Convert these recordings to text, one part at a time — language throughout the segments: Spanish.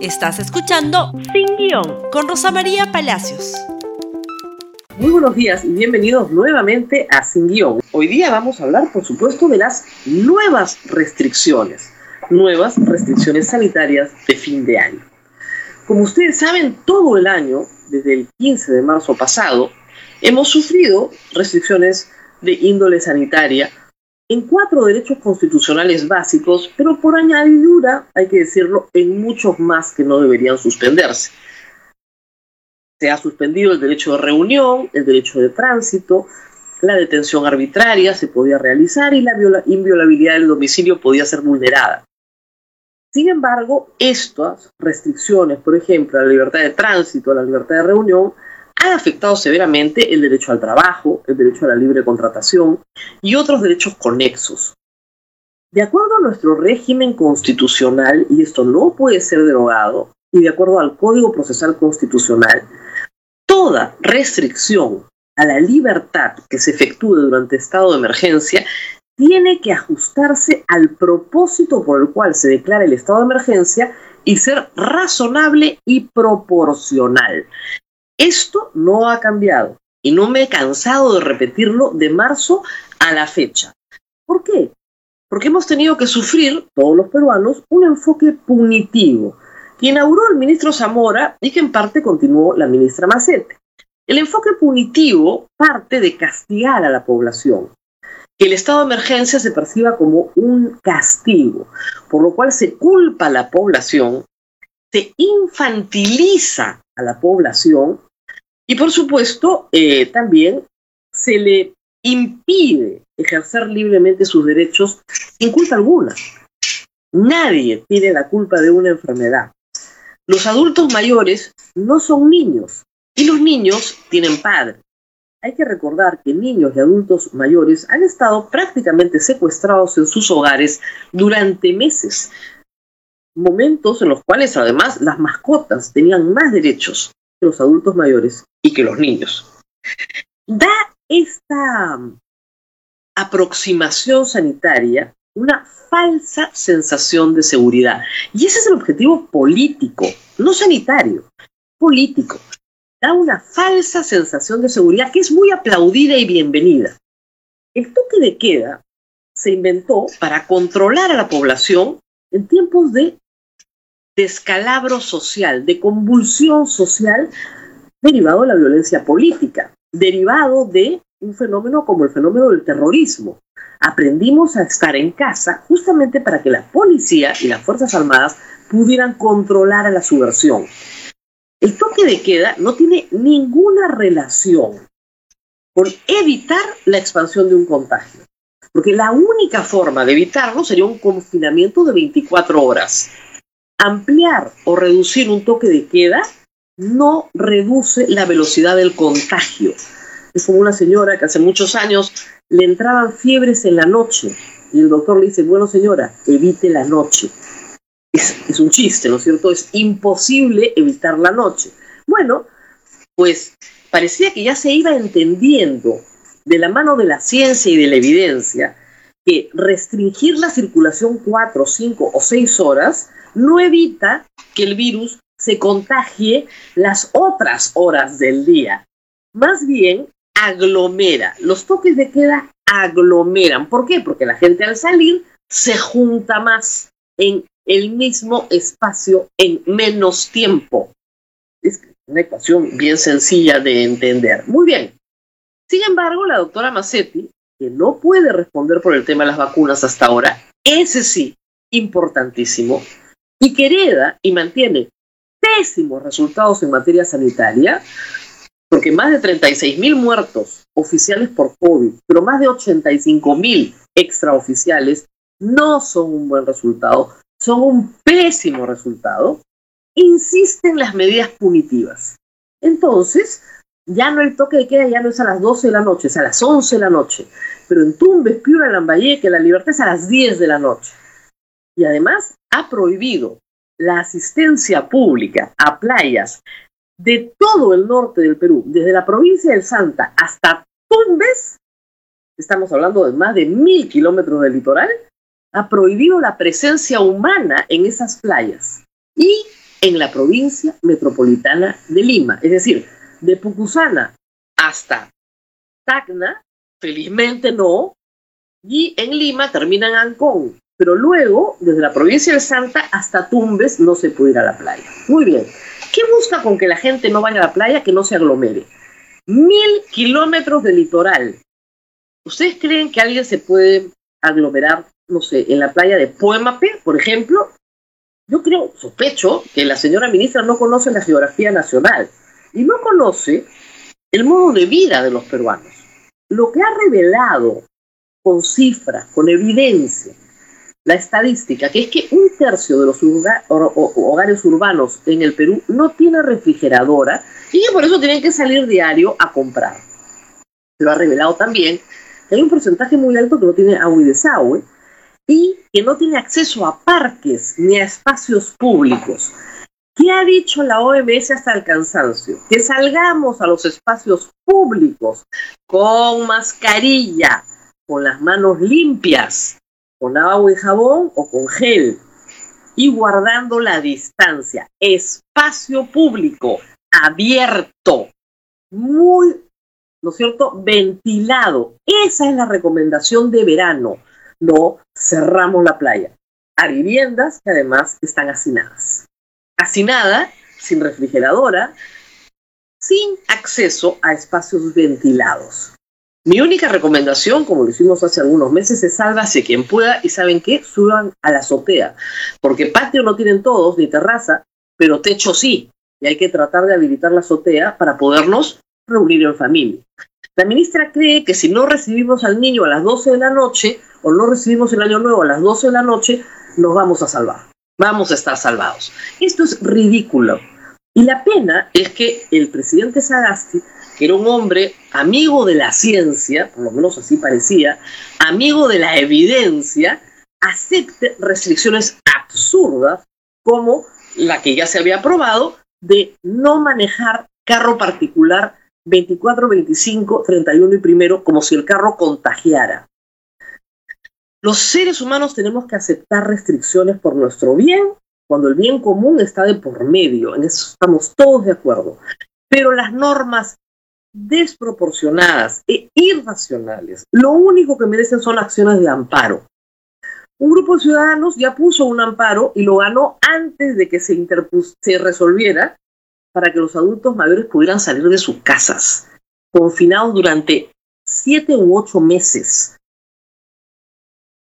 Estás escuchando Sin Guión con Rosa María Palacios. Muy buenos días y bienvenidos nuevamente a Sin Guión. Hoy día vamos a hablar, por supuesto, de las nuevas restricciones, nuevas restricciones sanitarias de fin de año. Como ustedes saben, todo el año, desde el 15 de marzo pasado, hemos sufrido restricciones de índole sanitaria en cuatro derechos constitucionales básicos, pero por añadidura, hay que decirlo, en muchos más que no deberían suspenderse. Se ha suspendido el derecho de reunión, el derecho de tránsito, la detención arbitraria se podía realizar y la inviolabilidad del domicilio podía ser vulnerada. Sin embargo, estas restricciones, por ejemplo, a la libertad de tránsito, a la libertad de reunión, han afectado severamente el derecho al trabajo, el derecho a la libre contratación y otros derechos conexos. De acuerdo a nuestro régimen constitucional, y esto no puede ser derogado, y de acuerdo al Código Procesal Constitucional, toda restricción a la libertad que se efectúe durante estado de emergencia tiene que ajustarse al propósito por el cual se declara el estado de emergencia y ser razonable y proporcional. Esto no ha cambiado y no me he cansado de repetirlo de marzo a la fecha. ¿Por qué? Porque hemos tenido que sufrir, todos los peruanos, un enfoque punitivo que inauguró el ministro Zamora y que en parte continuó la ministra Macete. El enfoque punitivo parte de castigar a la población, que el estado de emergencia se perciba como un castigo, por lo cual se culpa a la población, se infantiliza a la población y por supuesto, eh, también se le impide ejercer libremente sus derechos sin culpa alguna. Nadie tiene la culpa de una enfermedad. Los adultos mayores no son niños y los niños tienen padre. Hay que recordar que niños y adultos mayores han estado prácticamente secuestrados en sus hogares durante meses, momentos en los cuales además las mascotas tenían más derechos los adultos mayores y que los niños. Da esta aproximación sanitaria una falsa sensación de seguridad. Y ese es el objetivo político, no sanitario, político. Da una falsa sensación de seguridad que es muy aplaudida y bienvenida. El toque de queda se inventó para controlar a la población en tiempos de descalabro social, de convulsión social derivado de la violencia política, derivado de un fenómeno como el fenómeno del terrorismo. Aprendimos a estar en casa justamente para que la policía y las Fuerzas Armadas pudieran controlar a la subversión. El toque de queda no tiene ninguna relación con evitar la expansión de un contagio, porque la única forma de evitarlo sería un confinamiento de 24 horas. Ampliar o reducir un toque de queda no reduce la velocidad del contagio. Es como una señora que hace muchos años le entraban fiebres en la noche y el doctor le dice, bueno señora, evite la noche. Es, un chiste, ¿no es cierto? Es imposible evitar la noche. Bueno, pues parecía que ya se iba entendiendo de la mano de la ciencia y de la evidencia que restringir la circulación cuatro, cinco o seis horas no evita que el virus se contagie las otras horas del día. Más bien, aglomera. Los toques de queda aglomeran. ¿Por qué? Porque la gente al salir se junta más en el mismo espacio en menos tiempo. Es una ecuación bien sencilla de entender. Muy bien. Sin embargo, la doctora Massetti, que no puede responder por el tema de las vacunas hasta ahora, ese sí, importantísimo, y que hereda y mantiene pésimos resultados en materia sanitaria, porque más de 36 mil muertos oficiales por COVID, pero más de 85 mil extraoficiales, no son un buen resultado, son un pésimo resultado, insiste en las medidas punitivas. Entonces, ya no el toque de queda, ya no es a las 12 de la noche, es a las 11 de la noche. Pero en Tumbes, Piura, Lambayeque, la libertad es a las 10 de la noche. Y además ha prohibido la asistencia pública a playas de todo el norte del Perú, desde la provincia del Santa hasta Tumbes, estamos hablando de más de mil kilómetros de litoral, ha prohibido la presencia humana en esas playas. Y en la provincia metropolitana de Lima. Es decir, de Pucusana hasta Tacna, felizmente no, y en Lima termina en Ancón. Pero luego, desde la provincia de Santa hasta Tumbes, no se puede ir a la playa. Muy bien. ¿Qué busca con que la gente no vaya a la playa, que no se aglomere? Mil kilómetros de litoral. ¿Ustedes creen que alguien se puede aglomerar, no sé, en la playa de Puemape, por ejemplo? Yo creo, sospecho, que la señora ministra no conoce la geografía nacional y no conoce el modo de vida de los peruanos. Lo que ha revelado con cifras, con evidencia, la estadística, que es que un tercio de los hogares urbanos en el Perú no tiene refrigeradora y que por eso tienen que salir diario a comprar. Lo ha revelado también que hay un porcentaje muy alto que no tiene agua y desagüe y que no tiene acceso a parques ni a espacios públicos. ¿Qué ha dicho la OMS hasta el cansancio? Que salgamos a los espacios públicos con mascarilla, con las manos limpias, con agua y jabón o con gel y guardando la distancia. Espacio público abierto, muy, ¿no es cierto?, ventilado. Esa es la recomendación de verano. No cerramos la playa. A viviendas que además están hacinadas. Hacinada, sin refrigeradora, sin acceso a espacios ventilados. Mi única recomendación, como lo hicimos hace algunos meses, es sálvase quien pueda y saben qué, suban a la azotea, porque patio no tienen todos, ni terraza, pero techo sí, y hay que tratar de habilitar la azotea para podernos reunir en familia. La ministra cree que si no recibimos al niño a las 12 de la noche o no recibimos el año nuevo a las 12 de la noche, nos vamos a salvar, vamos a estar salvados. Esto es ridículo. Y la pena es que el presidente Sagasti que era un hombre amigo de la ciencia, por lo menos así parecía, amigo de la evidencia, acepte restricciones absurdas como la que ya se había aprobado de no manejar carro particular 24, 25, 31 y primero como si el carro contagiara. Los seres humanos tenemos que aceptar restricciones por nuestro bien cuando el bien común está de por medio, en eso estamos todos de acuerdo. Pero las normas desproporcionadas e irracionales. Lo único que merecen son acciones de amparo. Un grupo de ciudadanos ya puso un amparo y lo ganó antes de que se, se resolviera para que los adultos mayores pudieran salir de sus casas, confinados durante siete u ocho meses.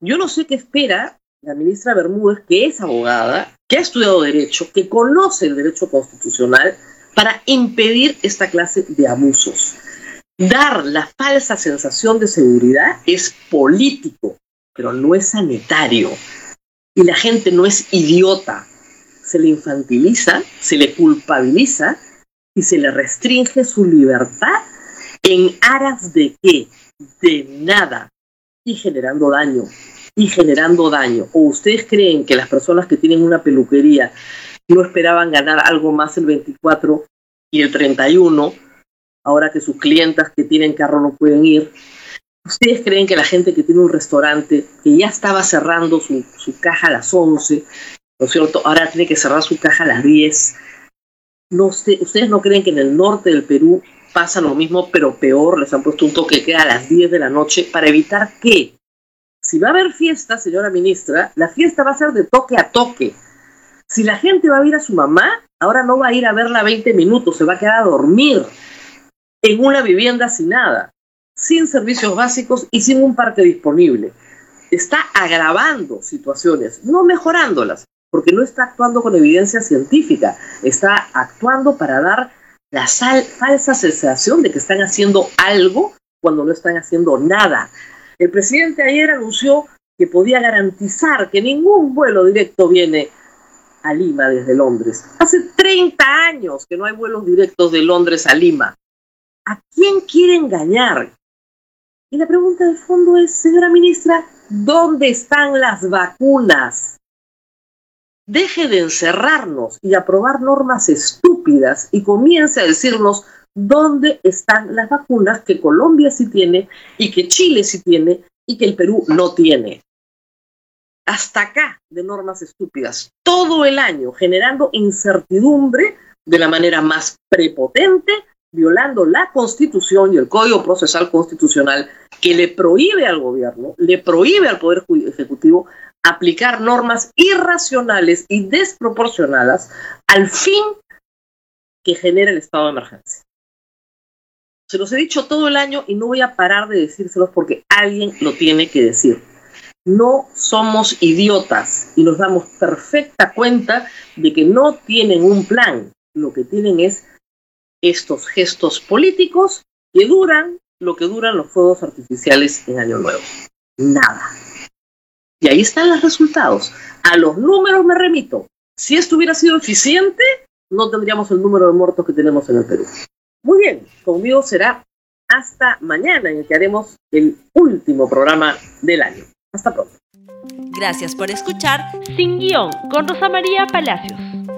Yo no sé qué espera la ministra Bermúdez, que es abogada, que ha estudiado derecho, que conoce el derecho constitucional, para impedir esta clase de abusos. Dar la falsa sensación de seguridad es político, pero no es sanitario. Y la gente no es idiota. Se le infantiliza, se le culpabiliza y se le restringe su libertad en aras de qué? De nada. Y generando daño. Y generando daño. ¿O ustedes creen que las personas que tienen una peluquería no esperaban ganar algo más el 24 y el 31, ahora que sus clientas que tienen carro no pueden ir. ¿Ustedes creen que la gente que tiene un restaurante, que ya estaba cerrando su, caja a las 11, ¿no es cierto? Ahora tiene que cerrar su caja a las 10. No ¿Ustedes no creen que en el norte del Perú pasa lo mismo, pero peor? Les han puesto un toque que queda a las 10 de la noche para evitar que, si va a haber fiesta, señora ministra, la fiesta va a ser de toque a toque. Si la gente va a ir a su mamá, ahora no va a ir a verla 20 minutos, se va a quedar a dormir en una vivienda sin nada, sin servicios básicos y sin un parque disponible. Está agravando situaciones, no mejorándolas, porque no está actuando con evidencia científica, está actuando para dar la falsa sensación de que están haciendo algo cuando no están haciendo nada. El presidente ayer anunció que podía garantizar que ningún vuelo directo viene a Lima desde Londres. Hace 30 años que no hay vuelos directos de Londres a Lima. ¿A quién quiere engañar? Y la pregunta de fondo es, señora ministra, ¿dónde están las vacunas? Deje de encerrarnos y aprobar normas estúpidas y comience a decirnos dónde están las vacunas que Colombia sí tiene y que Chile sí tiene y que el Perú no tiene. hasta acá de normas estúpidas, todo el año, generando incertidumbre de la manera más prepotente, violando la Constitución y el Código Procesal Constitucional que le prohíbe al gobierno, le prohíbe al Poder Ejecutivo aplicar normas irracionales y desproporcionadas al fin que genera el estado de emergencia. Se los he dicho todo el año y no voy a parar de decírselos porque alguien lo tiene que decir. No somos idiotas y nos damos perfecta cuenta de que no tienen un plan. Lo que tienen es estos gestos políticos que duran lo que duran los fuegos artificiales en Año Nuevo. Nada. Y ahí están los resultados. A los números me remito. Si esto hubiera sido eficiente, no tendríamos el número de muertos que tenemos en el Perú. Muy bien, conmigo será hasta mañana en el que haremos el último programa del año. Hasta pronto. Gracias por escuchar Sin Guión con Rosa María Palacios.